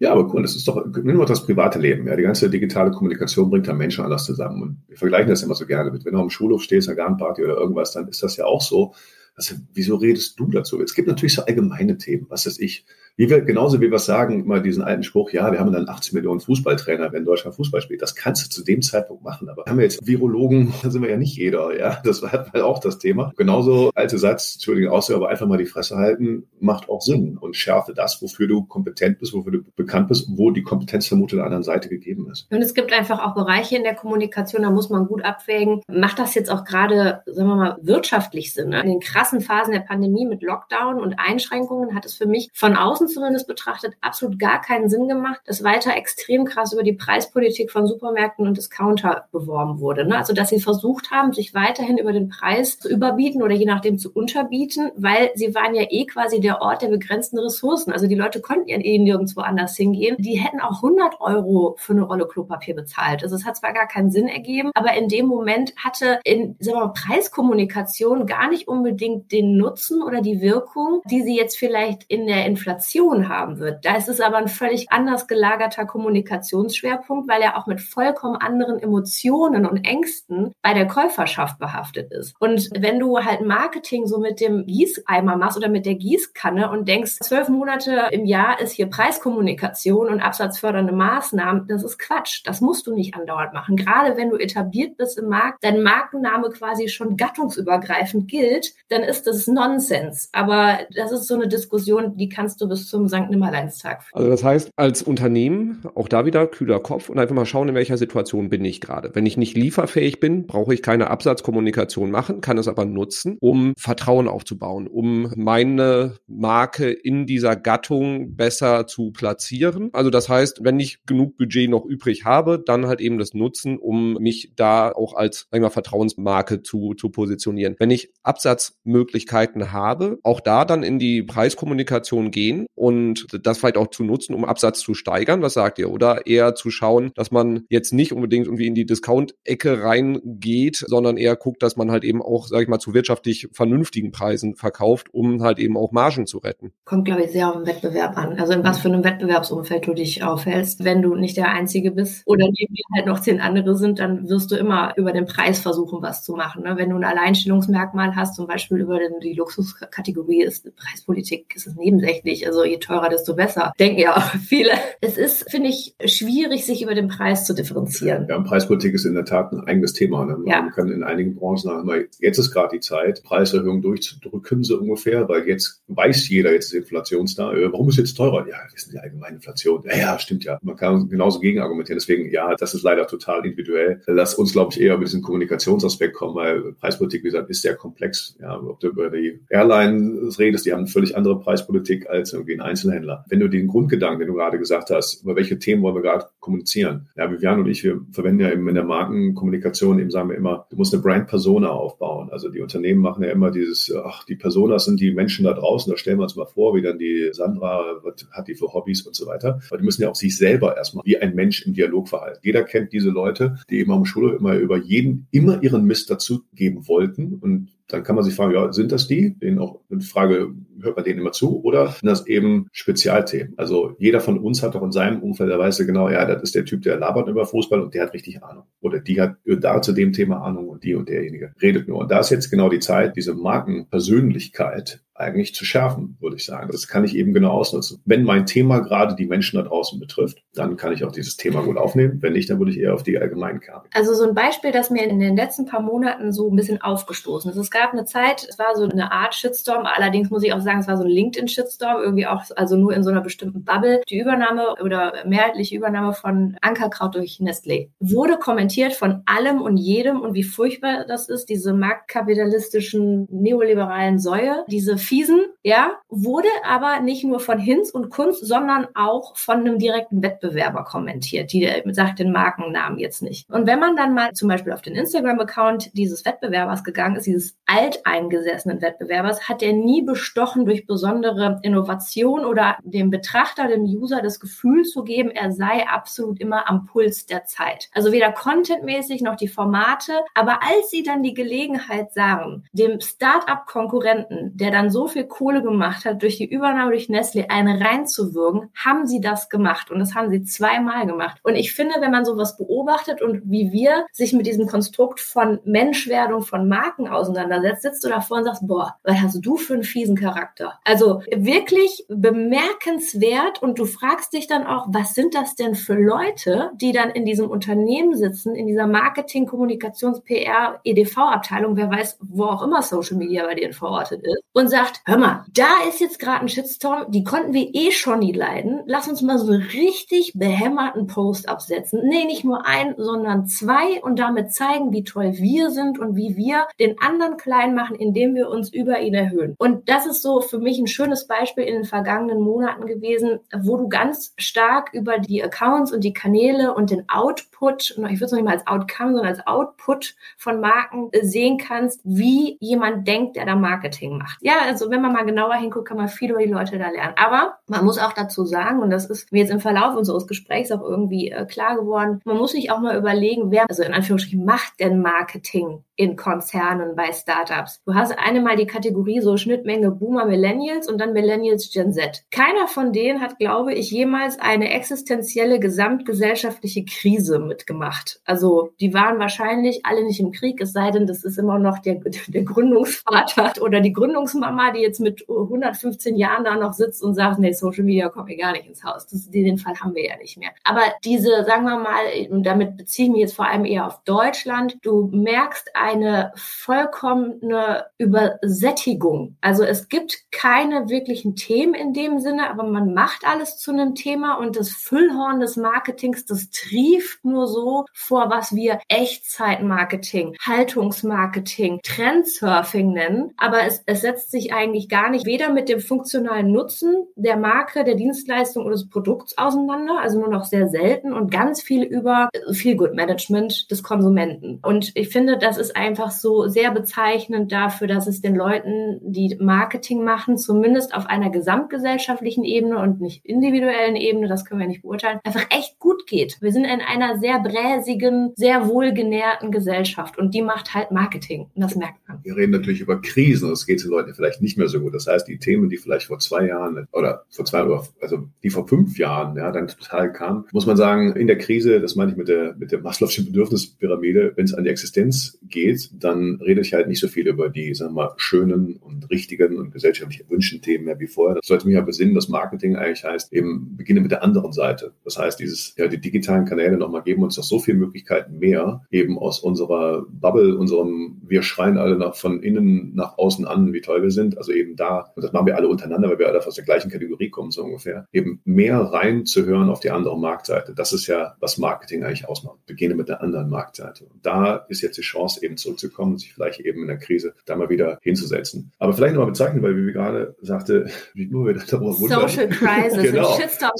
Ja, aber cool, das ist doch, nimm doch das private Leben. Ja, die ganze digitale Kommunikation bringt da Menschen anders zusammen. Und wir vergleichen das immer so gerne mit, wenn du am Schulhof stehst, einer Garnparty oder irgendwas, dann ist das ja auch so. Also, wieso redest du dazu? Es gibt natürlich so allgemeine Themen, was weiß ich, wie wir, genauso wie wir sagen, immer diesen alten Spruch, ja, wir haben dann 80 Millionen Fußballtrainer, wenn Deutschland Fußball spielt. Das kannst du zu dem Zeitpunkt machen. Aber haben wir jetzt Virologen, da sind wir ja nicht jeder, ja. Das war halt auch das Thema. Genauso alte Satz, Entschuldigung, außer aber einfach mal die Fresse halten, macht auch Sinn und schärfe das, wofür du kompetent bist, wofür du bekannt bist, wo die Kompetenzvermutung der anderen Seite gegeben ist. Und es gibt einfach auch Bereiche in der Kommunikation, da muss man gut abwägen. Macht das jetzt auch gerade, sagen wir mal, wirtschaftlich Sinn? Ne? In den krassen Phasen der Pandemie mit Lockdown und Einschränkungen hat es für mich von außen zumindest betrachtet absolut gar keinen Sinn gemacht, dass weiter extrem krass über die Preispolitik von Supermärkten und Discounter beworben wurde. Ne? Also dass sie versucht haben, sich weiterhin über den Preis zu überbieten oder je nachdem zu unterbieten, weil sie waren ja eh quasi der Ort der begrenzten Ressourcen. Also die Leute konnten ja eh nirgendwo anders hingehen. Die hätten auch 100 Euro für eine Rolle Klopapier bezahlt. Also es hat zwar gar keinen Sinn ergeben, aber in dem Moment hatte in sagen wir mal, Preiskommunikation gar nicht unbedingt den Nutzen oder die Wirkung, die sie jetzt vielleicht in der Inflation Kommunikation haben wird. Da ist es aber ein völlig anders gelagerter Kommunikationsschwerpunkt, weil er auch mit vollkommen anderen Emotionen und Ängsten bei der Käuferschaft behaftet ist. Und wenn du halt Marketing so mit dem Gießeimer machst oder mit der Gießkanne und denkst, zwölf Monate im Jahr ist hier Preiskommunikation und absatzfördernde Maßnahmen, das ist Quatsch. Das musst du nicht andauernd machen. Gerade wenn du etabliert bist im Markt, dein Markenname quasi schon gattungsübergreifend gilt, dann ist das Nonsens. Aber das ist so eine Diskussion, die kannst du bis zum St. Nimmerleinstag. Also das heißt, als Unternehmen, auch da wieder kühler Kopf und einfach mal schauen, in welcher Situation bin ich gerade. Wenn ich nicht lieferfähig bin, brauche ich keine Absatzkommunikation machen, kann es aber nutzen, um Vertrauen aufzubauen, um meine Marke in dieser Gattung besser zu platzieren. Also das heißt, wenn ich genug Budget noch übrig habe, dann halt eben das nutzen, um mich da auch als sag ich mal, Vertrauensmarke zu, zu positionieren. Wenn ich Absatzmöglichkeiten habe, auch da dann in die Preiskommunikation gehen und das vielleicht auch zu nutzen, um Absatz zu steigern? Was sagt ihr? Oder eher zu schauen, dass man jetzt nicht unbedingt irgendwie in die Discount-Ecke reingeht, sondern eher guckt, dass man halt eben auch, sag ich mal, zu wirtschaftlich vernünftigen Preisen verkauft, um halt eben auch Margen zu retten. Kommt, glaube ich, sehr auf den Wettbewerb an. Also in was für einem Wettbewerbsumfeld du dich aufhältst. Wenn du nicht der Einzige bist oder dir halt noch zehn andere sind, dann wirst du immer über den Preis versuchen, was zu machen. Ne? Wenn du ein Alleinstellungsmerkmal hast, zum Beispiel über die Luxuskategorie ist Preispolitik, ist es nebensächlich. Also je teurer, desto besser. Denken ja auch viele. Es ist, finde ich, schwierig, sich über den Preis zu differenzieren. Ja, Preispolitik ist in der Tat ein eigenes Thema. Ne? Ja. Man kann in einigen Branchen sagen, jetzt ist gerade die Zeit, Preiserhöhungen durchzudrücken, so ungefähr, weil jetzt weiß jeder, jetzt ist Inflation da. Äh, warum ist jetzt teurer? Ja, das ist die allgemeine Inflation. Ja, ja, stimmt ja. Man kann genauso gegen argumentieren. Deswegen, ja, das ist leider total individuell. Lass uns, glaube ich, eher über diesen Kommunikationsaspekt kommen, weil Preispolitik, wie gesagt, ist sehr komplex. Ja, ob du über die Airlines redest, die haben eine völlig andere Preispolitik als irgendwie wie ein Einzelhändler. Wenn du den Grundgedanken, den du gerade gesagt hast, über welche Themen wollen wir gerade kommunizieren? Ja, Vivian und ich, wir verwenden ja eben in der Markenkommunikation eben sagen wir immer, du musst eine Brand-Persona aufbauen. Also die Unternehmen machen ja immer dieses, ach, die Personas sind die Menschen da draußen, da stellen wir uns mal vor, wie dann die Sandra, was hat die für Hobbys und so weiter. Aber die müssen ja auch sich selber erstmal wie ein Mensch im Dialog verhalten. Jeder kennt diese Leute, die eben am Schule immer über jeden, immer ihren Mist dazugeben wollten und dann kann man sich fragen, ja, sind das die? Denen auch eine Frage, hört man denen immer zu? Oder sind das eben Spezialthemen? Also jeder von uns hat doch in seinem Umfeld, der weiß genau, ja, das ist der Typ, der labert über Fußball und der hat richtig Ahnung. Oder die hat da zu dem Thema Ahnung und die und derjenige redet nur. Und da ist jetzt genau die Zeit, diese Markenpersönlichkeit eigentlich zu schärfen, würde ich sagen. Das kann ich eben genau ausnutzen. Wenn mein Thema gerade die Menschen da draußen betrifft, dann kann ich auch dieses Thema gut aufnehmen. Wenn nicht, dann würde ich eher auf die allgemeinen Kerne. Also so ein Beispiel, das mir in den letzten paar Monaten so ein bisschen aufgestoßen ist. Es gab eine Zeit, es war so eine Art Shitstorm, allerdings muss ich auch sagen, es war so ein LinkedIn-Shitstorm, irgendwie auch, also nur in so einer bestimmten Bubble. Die Übernahme oder mehrheitliche Übernahme von Ankerkraut durch Nestlé wurde kommentiert von allem und jedem und wie furchtbar das ist, diese marktkapitalistischen neoliberalen Säue, diese fiesen, ja, wurde aber nicht nur von Hinz und Kunst, sondern auch von einem direkten Wettbewerber kommentiert. Die sagt den Markennamen jetzt nicht. Und wenn man dann mal zum Beispiel auf den Instagram-Account dieses Wettbewerbers gegangen ist, dieses alteingesessenen Wettbewerbers, hat er nie bestochen durch besondere Innovation oder dem Betrachter, dem User das Gefühl zu geben, er sei absolut immer am Puls der Zeit. Also weder contentmäßig noch die Formate, aber als sie dann die Gelegenheit sahen, dem Start-up-Konkurrenten, der dann so viel Kohle gemacht hat, durch die Übernahme durch Nestle eine reinzuwirken, haben sie das gemacht. Und das haben sie zweimal gemacht. Und ich finde, wenn man sowas beobachtet und wie wir sich mit diesem Konstrukt von Menschwerdung von Marken auseinandersetzt, sitzt du davor und sagst, boah, was hast du für einen fiesen Charakter? Also wirklich bemerkenswert. Und du fragst dich dann auch, was sind das denn für Leute, die dann in diesem Unternehmen sitzen, in dieser Marketing, Kommunikations, PR, EDV-Abteilung, wer weiß, wo auch immer Social Media bei denen verortet ist, und sagt, sagt, hör mal, da ist jetzt gerade ein Shitstorm, die konnten wir eh schon nie leiden. Lass uns mal so einen richtig behämmerten Post absetzen. Nee, nicht nur ein, sondern zwei und damit zeigen, wie toll wir sind und wie wir den anderen klein machen, indem wir uns über ihn erhöhen. Und das ist so für mich ein schönes Beispiel in den vergangenen Monaten gewesen, wo du ganz stark über die Accounts und die Kanäle und den Output, ich würde es noch nicht mal als Outcome, sondern als Output von Marken sehen kannst, wie jemand denkt, der da Marketing macht. Ja, also also wenn man mal genauer hinguckt, kann man viel über die Leute da lernen. Aber man muss auch dazu sagen, und das ist mir jetzt im Verlauf unseres Gesprächs auch irgendwie äh, klar geworden, man muss sich auch mal überlegen, wer, also in Anführungsstrichen, macht denn Marketing in Konzernen bei Startups? Du hast eine mal die Kategorie so Schnittmenge Boomer Millennials und dann Millennials Gen Z. Keiner von denen hat, glaube ich, jemals eine existenzielle gesamtgesellschaftliche Krise mitgemacht. Also die waren wahrscheinlich alle nicht im Krieg, es sei denn, das ist immer noch der, der Gründungsvater oder die Gründungsmama, die jetzt mit 115 Jahren da noch sitzt und sagt, nee, Social Media kommt mir gar nicht ins Haus. Das, den Fall haben wir ja nicht mehr. Aber diese, sagen wir mal, und damit beziehe ich mich jetzt vor allem eher auf Deutschland, du merkst eine vollkommene Übersättigung. Also es gibt keine wirklichen Themen in dem Sinne, aber man macht alles zu einem Thema und das Füllhorn des Marketings, das trieft nur so vor, was wir Echtzeitmarketing, Haltungsmarketing, Trendsurfing nennen. Aber es, es setzt sich eigentlich gar nicht weder mit dem funktionalen Nutzen der Marke, der Dienstleistung oder des Produkts auseinander, also nur noch sehr selten und ganz viel über viel Good Management des Konsumenten. Und ich finde, das ist einfach so sehr bezeichnend dafür, dass es den Leuten, die Marketing machen, zumindest auf einer gesamtgesellschaftlichen Ebene und nicht individuellen Ebene, das können wir nicht beurteilen, einfach echt gut geht. Wir sind in einer sehr bräsigen, sehr wohlgenährten Gesellschaft und die macht halt Marketing. Und das merkt man. Wir reden natürlich über Krisen. Es geht den Leuten vielleicht nicht mehr so gut. Das heißt, die Themen, die vielleicht vor zwei Jahren oder vor zwei, also die vor fünf Jahren, ja, dann total kamen, muss man sagen, in der Krise, das meine ich mit der, mit der Maslow'schen Bedürfnispyramide, wenn es an die Existenz geht, dann rede ich halt nicht so viel über die, sagen wir mal, schönen und richtigen und gesellschaftlich erwünschten Themen mehr wie vorher. Das sollte mich ja besinnen, dass Marketing eigentlich heißt, eben beginne mit der anderen Seite. Das heißt, dieses, ja, die digitalen Kanäle nochmal geben uns doch so viele Möglichkeiten mehr, eben aus unserer Bubble, unserem, wir schreien alle nach, von innen nach außen an, wie toll wir sind. Also eben da, und das machen wir alle untereinander, weil wir alle aus der gleichen Kategorie kommen, so ungefähr, eben mehr reinzuhören auf die andere Marktseite. Das ist ja, was Marketing eigentlich ausmacht. Beginne mit der anderen Marktseite. Und da ist jetzt die Chance, eben zurückzukommen sich vielleicht eben in der Krise da mal wieder hinzusetzen. Aber vielleicht nochmal bezeichnen, weil wie wir gerade sagte, wie nur wir darüber wundern. Social Crisis. genau. Shitstorm,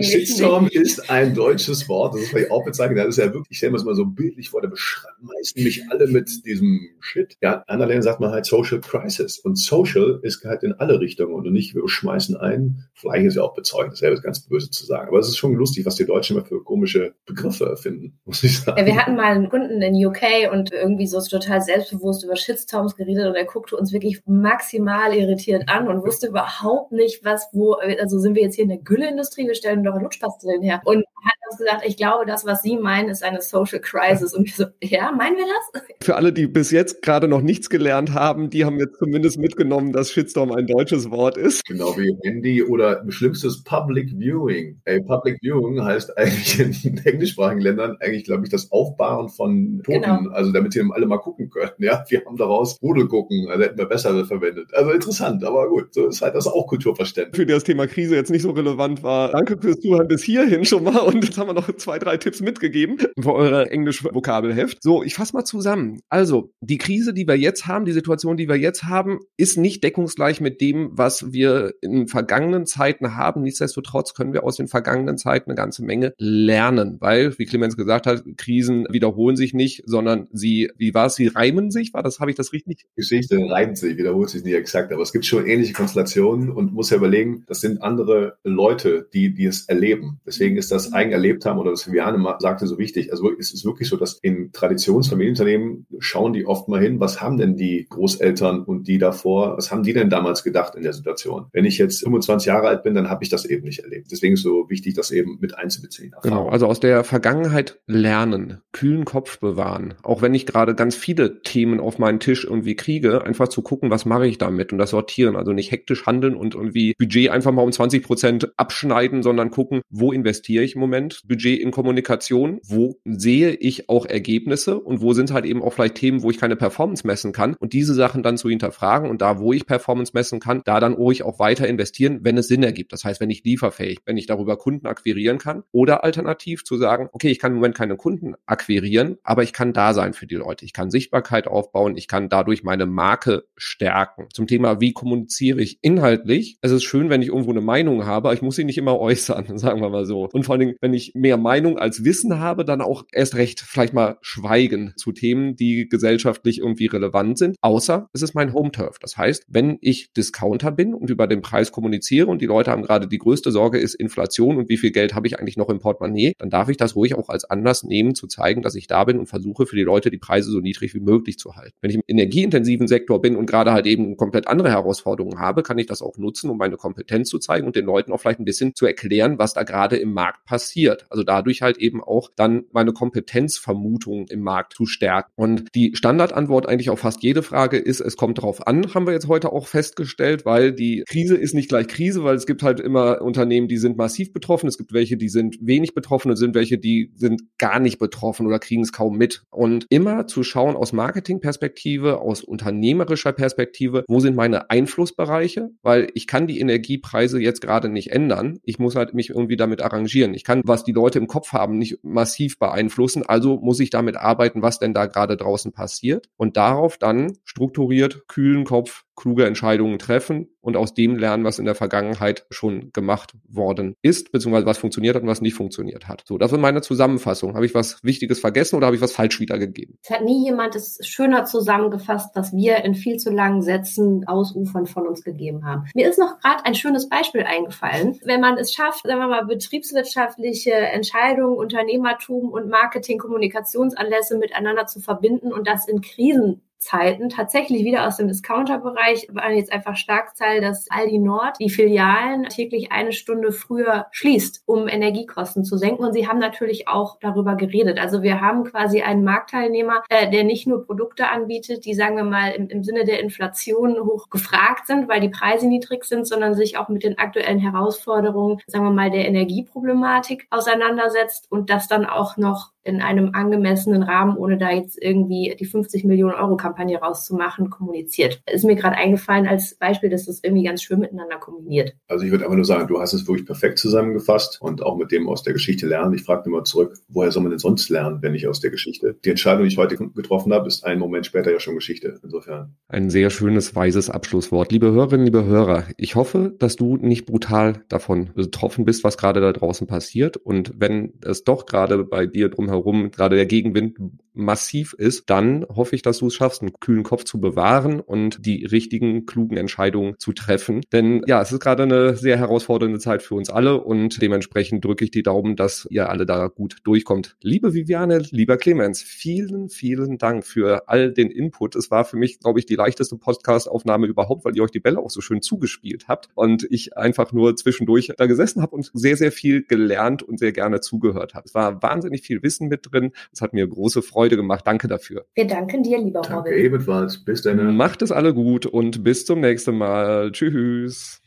Shitstorm ist ein deutsches Wort. Das ist vielleicht auch bezeichnet. Das ist ja wirklich, ich stelle mir das mal so bildlich vor, da beschmeißen mich alle mit diesem Shit. Ja, anderen sagt man halt Social Crisis. Und Social ist halt in alle Richtungen und nicht wir schmeißen ein. Vielleicht ist ja auch bezeugt, das wäre ganz böse zu sagen. Aber es ist schon lustig, was die Deutschen immer für komische Begriffe erfinden, muss ich sagen. Ja, wir hatten mal einen Kunden in UK und irgendwie so total selbstbewusst über Shitstorms geredet und er guckte uns wirklich maximal irritiert an und wusste überhaupt nicht, was, wo, also sind wir jetzt hier in der Gülleindustrie, wir stellen doch Lutschpastillen her. Und hat uns gesagt, ich glaube, das, was Sie meinen, ist eine Social Crisis. Und wir so, ja, meinen wir das? Für alle, die bis jetzt gerade noch nichts gelernt haben, die haben jetzt zumindest mitgenommen, dass Shitstorm ein deutsches Wort ist. Genau wie Handy oder schlimmstes Public Viewing. Ey, Public Viewing heißt eigentlich in englischsprachigen Ländern eigentlich, glaube ich, das Aufbahren von Toten. Genau. Also damit sie alle mal gucken können. Ja, wir haben daraus Rudel gucken, also hätten wir besser verwendet. Also interessant, aber gut, so ist halt das auch Kulturverständnis. Für das Thema Krise jetzt nicht so relevant war. Danke fürs Zuhören bis hierhin schon mal und haben wir noch zwei, drei Tipps mitgegeben für eure Englisch-Vokabelheft. So, ich fasse mal zusammen. Also, die Krise, die wir jetzt haben, die Situation, die wir jetzt haben, ist nicht deckungsgleich mit dem, was wir in vergangenen Zeiten haben. Nichtsdestotrotz können wir aus den vergangenen Zeiten eine ganze Menge lernen, weil, wie Clemens gesagt hat, Krisen wiederholen sich nicht, sondern sie, wie war es, sie reimen sich? War das, habe ich das richtig? Geschichte reimt sich, wiederholt sich nicht exakt, aber es gibt schon ähnliche Konstellationen und muss ja überlegen, das sind andere Leute, die, die es erleben. Deswegen ist das eigen erlebt haben oder was Viviane sagte, so wichtig. Also es ist wirklich so, dass in Traditionsfamilienunternehmen schauen die oft mal hin, was haben denn die Großeltern und die davor, was haben die denn damals gedacht in der Situation? Wenn ich jetzt 25 Jahre alt bin, dann habe ich das eben nicht erlebt. Deswegen ist es so wichtig, das eben mit einzubeziehen. Genau, also aus der Vergangenheit lernen, kühlen Kopf bewahren. Auch wenn ich gerade ganz viele Themen auf meinen Tisch irgendwie kriege, einfach zu gucken, was mache ich damit und das sortieren. Also nicht hektisch handeln und irgendwie Budget einfach mal um 20 Prozent abschneiden, sondern gucken, wo investiere ich im Moment Prozent Budget in Kommunikation, wo sehe ich auch Ergebnisse und wo sind halt eben auch vielleicht Themen, wo ich keine Performance messen kann und diese Sachen dann zu hinterfragen und da, wo ich Performance messen kann, da dann ruhig auch weiter investieren, wenn es Sinn ergibt. Das heißt, wenn ich lieferfähig, wenn ich darüber Kunden akquirieren kann oder alternativ zu sagen, okay, ich kann im Moment keine Kunden akquirieren, aber ich kann da sein für die Leute. Ich kann Sichtbarkeit aufbauen, ich kann dadurch meine Marke stärken. Zum Thema, wie kommuniziere ich inhaltlich? Es ist schön, wenn ich irgendwo eine Meinung habe, aber ich muss sie nicht immer äußern, sagen wir mal so. Und vor allen Dingen, wenn ich mehr Meinung als Wissen habe, dann auch erst recht vielleicht mal schweigen zu Themen, die gesellschaftlich irgendwie relevant sind, außer es ist mein Home-Turf. Das heißt, wenn ich Discounter bin und über den Preis kommuniziere und die Leute haben gerade die größte Sorge ist Inflation und wie viel Geld habe ich eigentlich noch im Portemonnaie, dann darf ich das ruhig auch als Anlass nehmen, zu zeigen, dass ich da bin und versuche für die Leute die Preise so niedrig wie möglich zu halten. Wenn ich im energieintensiven Sektor bin und gerade halt eben komplett andere Herausforderungen habe, kann ich das auch nutzen, um meine Kompetenz zu zeigen und den Leuten auch vielleicht ein bisschen zu erklären, was da gerade im Markt passiert. Also dadurch halt eben auch dann meine Kompetenzvermutung im Markt zu stärken. Und die Standardantwort eigentlich auf fast jede Frage ist, es kommt drauf an, haben wir jetzt heute auch festgestellt, weil die Krise ist nicht gleich Krise, weil es gibt halt immer Unternehmen, die sind massiv betroffen, es gibt welche, die sind wenig betroffen, es sind welche, die sind gar nicht betroffen oder kriegen es kaum mit. Und immer zu schauen aus Marketingperspektive, aus unternehmerischer Perspektive, wo sind meine Einflussbereiche, weil ich kann die Energiepreise jetzt gerade nicht ändern. Ich muss halt mich irgendwie damit arrangieren. Ich kann, was die Leute im Kopf haben, nicht massiv beeinflussen. Also muss ich damit arbeiten, was denn da gerade draußen passiert und darauf dann strukturiert, kühlen Kopf kluge Entscheidungen treffen und aus dem lernen, was in der Vergangenheit schon gemacht worden ist, beziehungsweise was funktioniert hat und was nicht funktioniert hat. So, das ist meine Zusammenfassung. Habe ich was Wichtiges vergessen oder habe ich was falsch wiedergegeben? Es hat nie jemand es schöner zusammengefasst, was wir in viel zu langen Sätzen ausufern von uns gegeben haben. Mir ist noch gerade ein schönes Beispiel eingefallen. Wenn man es schafft, sagen wir mal, betriebswirtschaftliche Entscheidungen, Unternehmertum und Marketing, Kommunikationsanlässe miteinander zu verbinden und das in Krisen Zeiten tatsächlich wieder aus dem Discounter-Bereich waren jetzt einfach Starkzahl, dass Aldi Nord die Filialen täglich eine Stunde früher schließt, um Energiekosten zu senken. Und sie haben natürlich auch darüber geredet. Also wir haben quasi einen Marktteilnehmer, äh, der nicht nur Produkte anbietet, die sagen wir mal im, im Sinne der Inflation hoch gefragt sind, weil die Preise niedrig sind, sondern sich auch mit den aktuellen Herausforderungen, sagen wir mal, der Energieproblematik auseinandersetzt und das dann auch noch in einem angemessenen Rahmen, ohne da jetzt irgendwie die 50 Millionen Euro Kampagne rauszumachen, kommuniziert. Ist mir gerade eingefallen als Beispiel, dass das irgendwie ganz schön miteinander kombiniert. Also ich würde einfach nur sagen, du hast es wirklich perfekt zusammengefasst und auch mit dem aus der Geschichte lernen. Ich frage immer zurück, woher soll man denn sonst lernen, wenn nicht aus der Geschichte? Die Entscheidung, die ich heute getroffen habe, ist einen Moment später ja schon Geschichte. Insofern. Ein sehr schönes, weises Abschlusswort. Liebe Hörerinnen, liebe Hörer, ich hoffe, dass du nicht brutal davon betroffen bist, was gerade da draußen passiert. Und wenn es doch gerade bei dir drumherum, gerade der Gegenwind massiv ist, dann hoffe ich, dass du es schaffst, einen kühlen Kopf zu bewahren und die richtigen, klugen Entscheidungen zu treffen. Denn ja, es ist gerade eine sehr herausfordernde Zeit für uns alle und dementsprechend drücke ich die Daumen, dass ihr alle da gut durchkommt. Liebe Viviane, lieber Clemens, vielen, vielen Dank für all den Input. Es war für mich, glaube ich, die leichteste Podcast-Aufnahme überhaupt, weil ihr euch die Bälle auch so schön zugespielt habt und ich einfach nur zwischendurch da gesessen habe und sehr, sehr viel gelernt und sehr gerne zugehört habe. Es war wahnsinnig viel Wissen mit drin. Es hat mir große Freude gemacht. Danke dafür. Wir danken dir, lieber Danke Robin. ebenfalls. Bis dann. Macht es alle gut und bis zum nächsten Mal. Tschüss.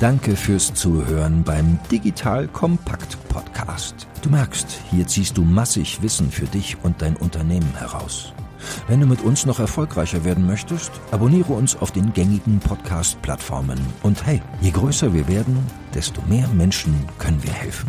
Danke fürs Zuhören beim Digital Kompakt Podcast. Du merkst, hier ziehst du massig Wissen für dich und dein Unternehmen heraus. Wenn du mit uns noch erfolgreicher werden möchtest, abonniere uns auf den gängigen Podcast-Plattformen. Und hey, je größer wir werden, desto mehr Menschen können wir helfen.